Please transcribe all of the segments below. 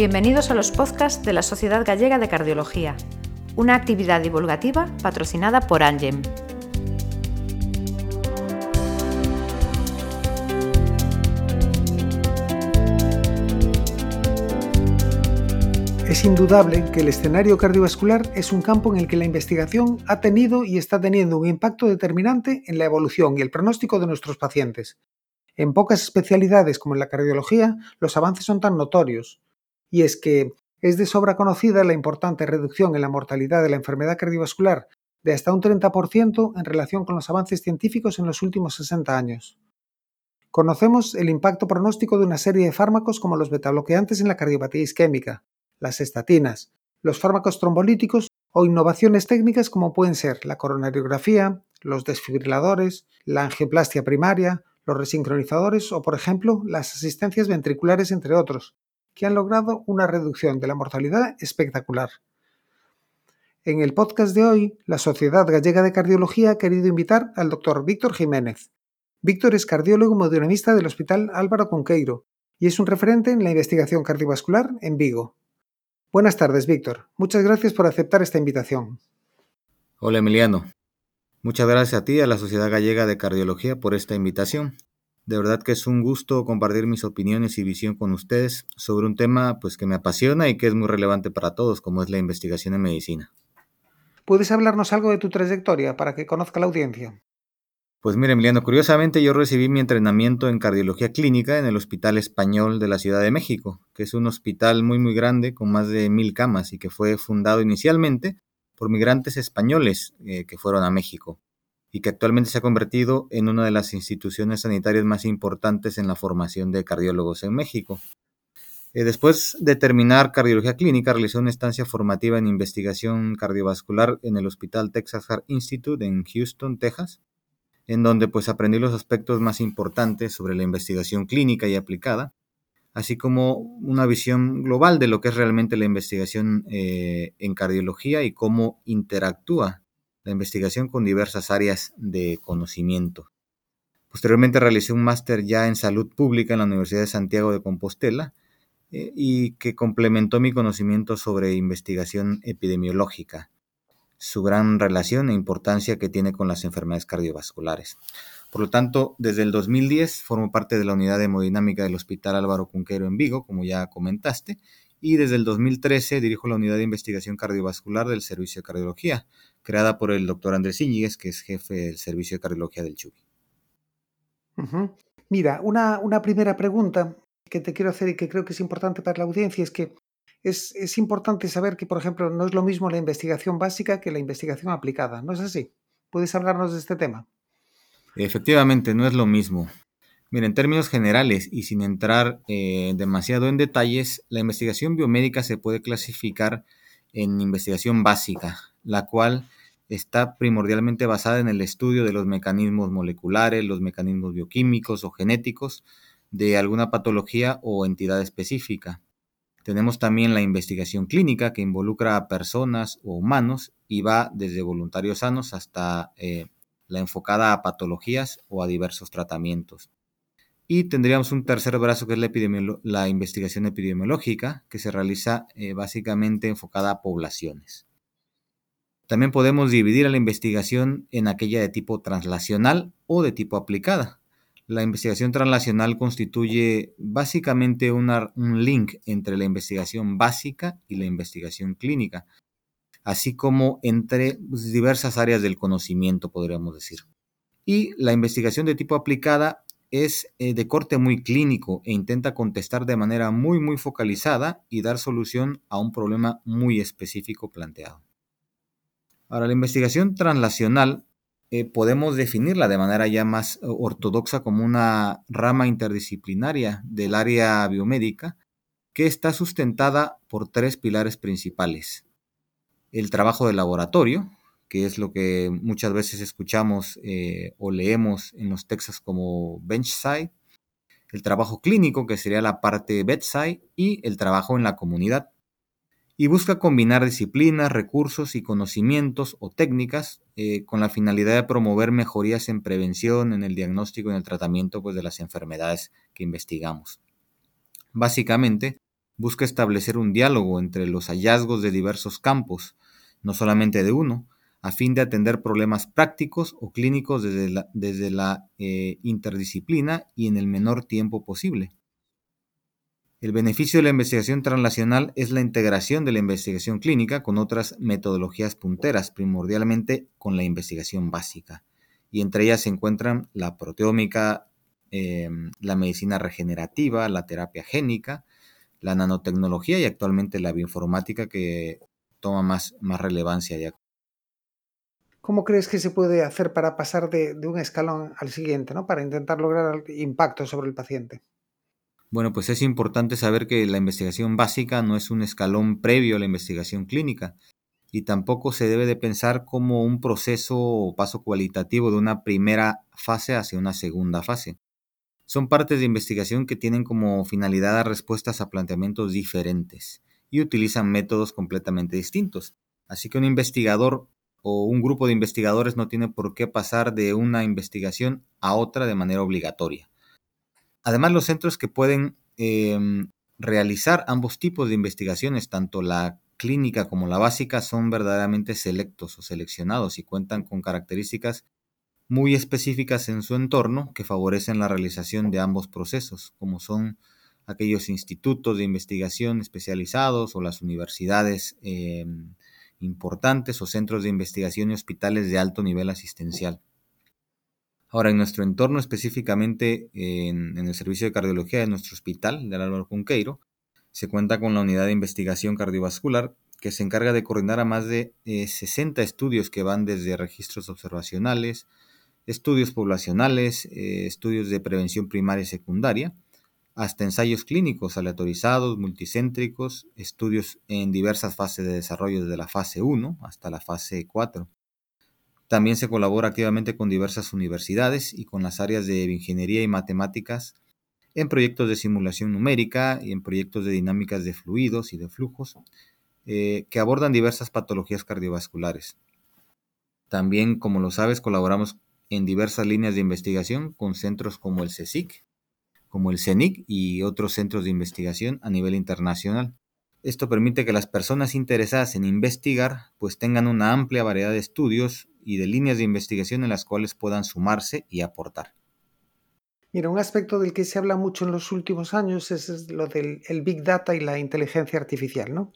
Bienvenidos a los podcasts de la Sociedad Gallega de Cardiología, una actividad divulgativa patrocinada por Angem. Es indudable que el escenario cardiovascular es un campo en el que la investigación ha tenido y está teniendo un impacto determinante en la evolución y el pronóstico de nuestros pacientes. En pocas especialidades como en la cardiología, los avances son tan notorios. Y es que es de sobra conocida la importante reducción en la mortalidad de la enfermedad cardiovascular de hasta un 30% en relación con los avances científicos en los últimos 60 años. Conocemos el impacto pronóstico de una serie de fármacos como los betabloqueantes en la cardiopatía isquémica, las estatinas, los fármacos trombolíticos o innovaciones técnicas como pueden ser la coronariografía, los desfibriladores, la angioplastia primaria, los resincronizadores o, por ejemplo, las asistencias ventriculares, entre otros, que han logrado una reducción de la mortalidad espectacular. En el podcast de hoy, la Sociedad Gallega de Cardiología ha querido invitar al doctor Víctor Jiménez. Víctor es cardiólogo hemodinamista del Hospital Álvaro Conqueiro y es un referente en la investigación cardiovascular en Vigo. Buenas tardes, Víctor. Muchas gracias por aceptar esta invitación. Hola, Emiliano. Muchas gracias a ti y a la Sociedad Gallega de Cardiología por esta invitación. De verdad que es un gusto compartir mis opiniones y visión con ustedes sobre un tema pues que me apasiona y que es muy relevante para todos, como es la investigación en medicina. ¿Puedes hablarnos algo de tu trayectoria para que conozca la audiencia? Pues mire, Emiliano, curiosamente yo recibí mi entrenamiento en cardiología clínica en el Hospital Español de la Ciudad de México, que es un hospital muy muy grande con más de mil camas y que fue fundado inicialmente por migrantes españoles eh, que fueron a México y que actualmente se ha convertido en una de las instituciones sanitarias más importantes en la formación de cardiólogos en México. Eh, después de terminar cardiología clínica, realizó una estancia formativa en investigación cardiovascular en el Hospital Texas Heart Institute en Houston, Texas, en donde pues aprendí los aspectos más importantes sobre la investigación clínica y aplicada, así como una visión global de lo que es realmente la investigación eh, en cardiología y cómo interactúa la investigación con diversas áreas de conocimiento. Posteriormente realicé un máster ya en salud pública en la Universidad de Santiago de Compostela eh, y que complementó mi conocimiento sobre investigación epidemiológica su gran relación e importancia que tiene con las enfermedades cardiovasculares. Por lo tanto, desde el 2010 formo parte de la unidad de hemodinámica del Hospital Álvaro Cunquero en Vigo, como ya comentaste, y desde el 2013 dirijo la unidad de investigación cardiovascular del Servicio de Cardiología, creada por el doctor Andrés Íñiguez, que es jefe del Servicio de Cardiología del CHUBI. Mira, una, una primera pregunta que te quiero hacer y que creo que es importante para la audiencia es que es, importante saber que, por ejemplo, no es lo mismo la investigación básica que la investigación aplicada. ¿No es así? ¿Puedes hablarnos de este tema? Efectivamente, no es lo mismo. Mira, en términos generales y sin entrar eh, demasiado en detalles, la investigación biomédica se puede clasificar en investigación básica, la cual está primordialmente basada en el estudio de los mecanismos moleculares, los mecanismos bioquímicos o genéticos de alguna patología o entidad específica. Tenemos también la investigación clínica que involucra a personas o humanos y va desde voluntarios sanos hasta eh, la enfocada a patologías o a diversos tratamientos. Y tendríamos un tercer brazo que es la, la investigación epidemiológica que se realiza eh, básicamente enfocada a poblaciones. También podemos dividir a la investigación en aquella de tipo translacional o de tipo aplicada. La investigación translacional constituye básicamente un link entre la investigación básica y la investigación clínica, así como entre diversas áreas del conocimiento, podríamos decir. Y la investigación de tipo aplicada es eh, de corte muy clínico e intenta contestar de manera muy, muy focalizada y dar solución a un problema muy específico planteado. Ahora, la investigación translacional eh, podemos definirla de manera ya más eh, ortodoxa como una rama interdisciplinaria del área biomédica que está sustentada por tres pilares principales. El trabajo de laboratorio, que es lo que muchas veces escuchamos eh, o leemos en los textos como benchside, el trabajo clínico, que sería la parte bedside, y el trabajo en la comunidad, y busca combinar disciplinas, recursos y conocimientos o técnicas eh, con la finalidad de promover mejorías en prevención, en el diagnóstico y en el tratamiento pues, de las enfermedades que investigamos. Básicamente, busca establecer un diálogo entre los hallazgos de diversos campos, no solamente de uno, a fin de atender problemas prácticos o clínicos desde la, eh, interdisciplina y en el menor tiempo posible. El beneficio de la investigación translacional es la integración de la investigación clínica con otras metodologías punteras, primordialmente con la investigación básica. Y entre ellas se encuentran la proteómica, em, la medicina regenerativa, la terapia génica, la nanotecnología y actualmente la bioinformática que toma más, más relevancia ya. ¿Cómo crees que se puede hacer para pasar de, un escalón al siguiente, ¿no? para intentar lograr impacto sobre el paciente? Bueno, pues es importante saber que la investigación básica no es un escalón previo a la investigación clínica y tampoco se debe de pensar como un proceso o paso cualitativo de una primera fase hacia una segunda fase. Son partes de investigación que tienen como finalidad dar respuestas a planteamientos diferentes y utilizan métodos completamente distintos. Así que un investigador o un grupo de investigadores no tiene por qué pasar de una investigación a otra de manera obligatoria. Además, los centros que pueden em, realizar ambos tipos de investigaciones, tanto la clínica como la básica, son verdaderamente selectos o seleccionados y cuentan con características muy específicas en su entorno que favorecen la realización de ambos procesos, como son aquellos institutos de investigación especializados o las universidades em, importantes o centros de investigación y hospitales de alto nivel asistencial. Ahora, en nuestro entorno, específicamente en, el servicio de cardiología de nuestro hospital, del Álvaro Cunqueiro, se cuenta con la unidad de investigación cardiovascular que se encarga de coordinar a más de 60 eh, estudios que van desde registros observacionales, estudios poblacionales, eh, estudios de prevención primaria y secundaria, hasta ensayos clínicos aleatorizados, multicéntricos, estudios en diversas fases de desarrollo desde la fase 1 hasta la fase 4. También se colabora activamente con diversas universidades y con las áreas de ingeniería y matemáticas en proyectos de simulación numérica y en proyectos de dinámicas de fluidos y de flujos eh, que abordan diversas patologías cardiovasculares. También, como lo sabes, colaboramos en diversas líneas de investigación con centros como el CSIC, como el CENIC y otros centros de investigación a nivel internacional. Esto permite que las personas interesadas en investigar pues tengan una amplia variedad de estudios y de líneas de investigación en las cuales puedan sumarse y aportar. Mira, un aspecto del que se habla mucho en los últimos años es lo del Big Data y la inteligencia artificial, ¿no?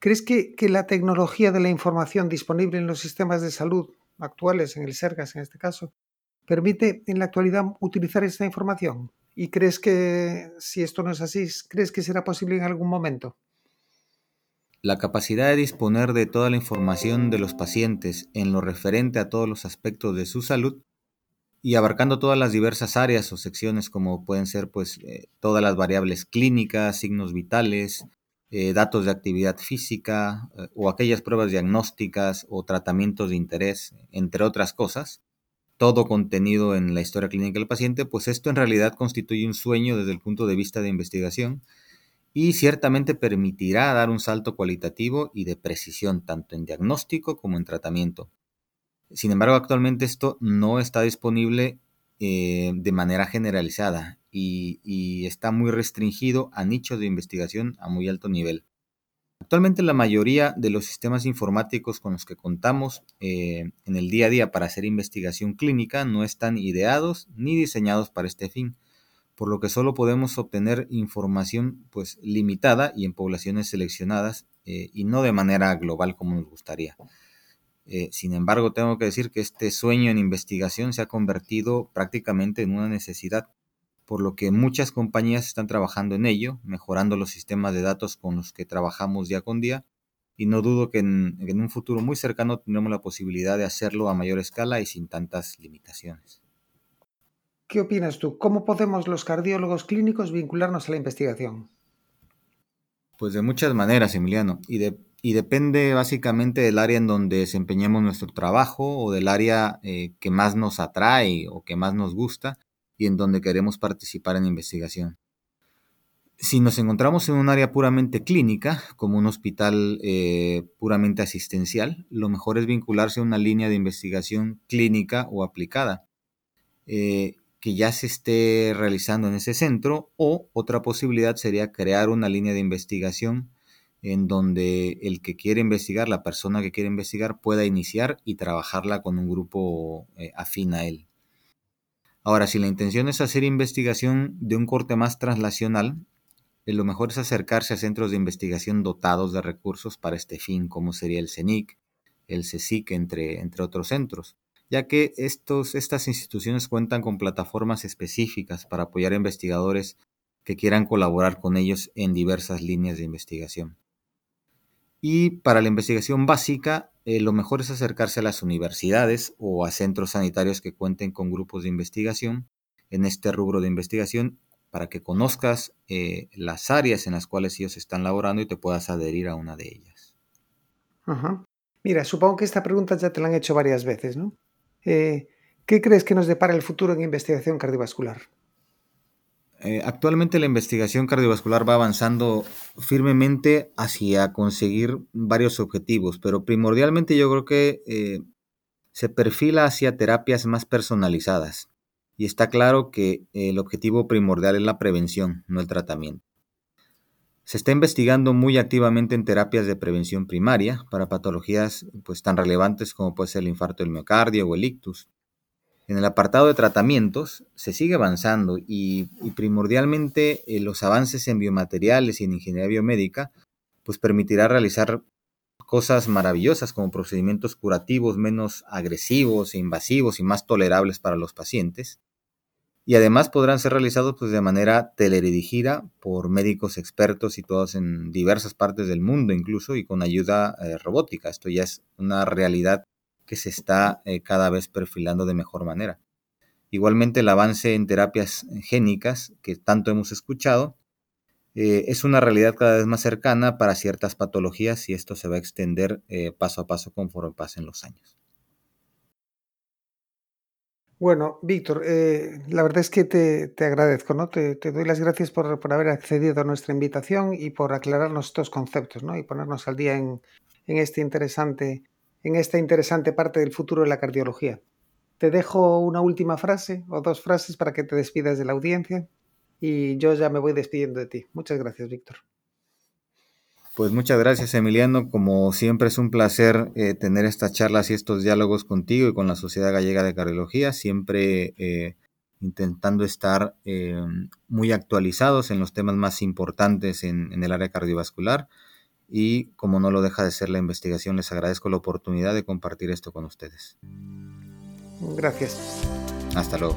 ¿Crees que, que, la tecnología de la información disponible en los sistemas de salud actuales, en el SERGAS en este caso, permite en la actualidad utilizar esta información? ¿Y crees que, si esto no es así, crees que será posible en algún momento? La capacidad de disponer de toda la información de los pacientes en lo referente a todos los aspectos de su salud y abarcando todas las diversas áreas o secciones como pueden ser pues eh, todas las variables clínicas, signos vitales, eh, datos de actividad física eh, o aquellas pruebas diagnósticas o tratamientos de interés, entre otras cosas, todo contenido en la historia clínica del paciente, pues esto en realidad constituye un sueño desde el punto de vista de investigación y ciertamente permitirá dar un salto cualitativo y de precisión tanto en diagnóstico como en tratamiento. Sin embargo, actualmente esto no está disponible eh, de manera generalizada y, está muy restringido a nichos de investigación a muy alto nivel. Actualmente la mayoría de los sistemas informáticos con los que contamos eh, en el día a día para hacer investigación clínica no están ideados ni diseñados para este fin por lo que solo podemos obtener información pues limitada y en poblaciones seleccionadas eh, y no de manera global como nos gustaría. Eh, sin embargo, tengo que decir que este sueño en investigación se ha convertido prácticamente en una necesidad, por lo que muchas compañías están trabajando en ello, mejorando los sistemas de datos con los que trabajamos día con día, y no dudo que en, en un futuro muy cercano tendremos la posibilidad de hacerlo a mayor escala y sin tantas limitaciones. ¿Qué opinas tú? ¿Cómo podemos los cardiólogos clínicos vincularnos a la investigación? Pues de muchas maneras, Emiliano, y, depende básicamente del área en donde desempeñemos nuestro trabajo o del área eh, que más nos atrae o que más nos gusta y en donde queremos participar en investigación. Si nos encontramos en un área puramente clínica, como un hospital eh, puramente asistencial, lo mejor es vincularse a una línea de investigación clínica o aplicada. Eh, que ya se esté realizando en ese centro o otra posibilidad sería crear una línea de investigación en donde el que quiere investigar, la persona que quiere investigar, pueda iniciar y trabajarla con un grupo eh, afín a él. Ahora, si la intención es hacer investigación de un corte más translacional, eh, lo mejor es acercarse a centros de investigación dotados de recursos para este fin, como sería el CENIC, el CSIC, entre, otros centros ya que estas instituciones cuentan con plataformas específicas para apoyar a investigadores que quieran colaborar con ellos en diversas líneas de investigación. Y para la investigación básica, eh, lo mejor es acercarse a las universidades o a centros sanitarios que cuenten con grupos de investigación en este rubro de investigación para que conozcas eh, las áreas en las cuales ellos están laborando y te puedas adherir a una de ellas. Mira, supongo que esta pregunta ya te la han hecho varias veces, ¿no? Eh, ¿Qué crees que nos depara el futuro en investigación cardiovascular? Eh, actualmente la investigación cardiovascular va avanzando firmemente hacia conseguir varios objetivos, pero primordialmente yo creo que eh, se perfila hacia terapias más personalizadas. Y está claro que el objetivo primordial es la prevención, no el tratamiento. Se está investigando muy activamente en terapias de prevención primaria para patologías pues, tan relevantes como puede ser el infarto del miocardio o el ictus. En el apartado de tratamientos se sigue avanzando y, primordialmente eh, los avances en biomateriales y en ingeniería biomédica pues permitirá realizar cosas maravillosas como procedimientos curativos menos agresivos e invasivos y más tolerables para los pacientes y además podrán ser realizados pues, de manera teledirigida por médicos expertos situados en diversas partes del mundo incluso y con ayuda eh, robótica. Esto ya es una realidad que se está eh, cada vez perfilando de mejor manera. Igualmente el avance en terapias génicas que tanto hemos escuchado eh, es una realidad cada vez más cercana para ciertas patologías y esto se va a extender paso a paso conforme pasen los años. Bueno, Víctor, eh, la verdad es que te, agradezco, ¿no? Te, doy las gracias por, haber accedido a nuestra invitación y por aclararnos estos conceptos, ¿no? Y ponernos al día en, este interesante, en esta interesante parte del futuro de la cardiología. Te dejo una última frase o dos frases para que te despidas de la audiencia y yo ya me voy despidiendo de ti. Muchas gracias, Víctor. Pues muchas gracias Emiliano, como siempre es un placer eh, tener estas charlas y estos diálogos contigo y con la Sociedad Gallega de Cardiología, siempre eh, intentando estar eh, muy actualizados en los temas más importantes en, en el área cardiovascular y como no lo deja de ser la investigación, les agradezco la oportunidad de compartir esto con ustedes. Gracias. Hasta luego.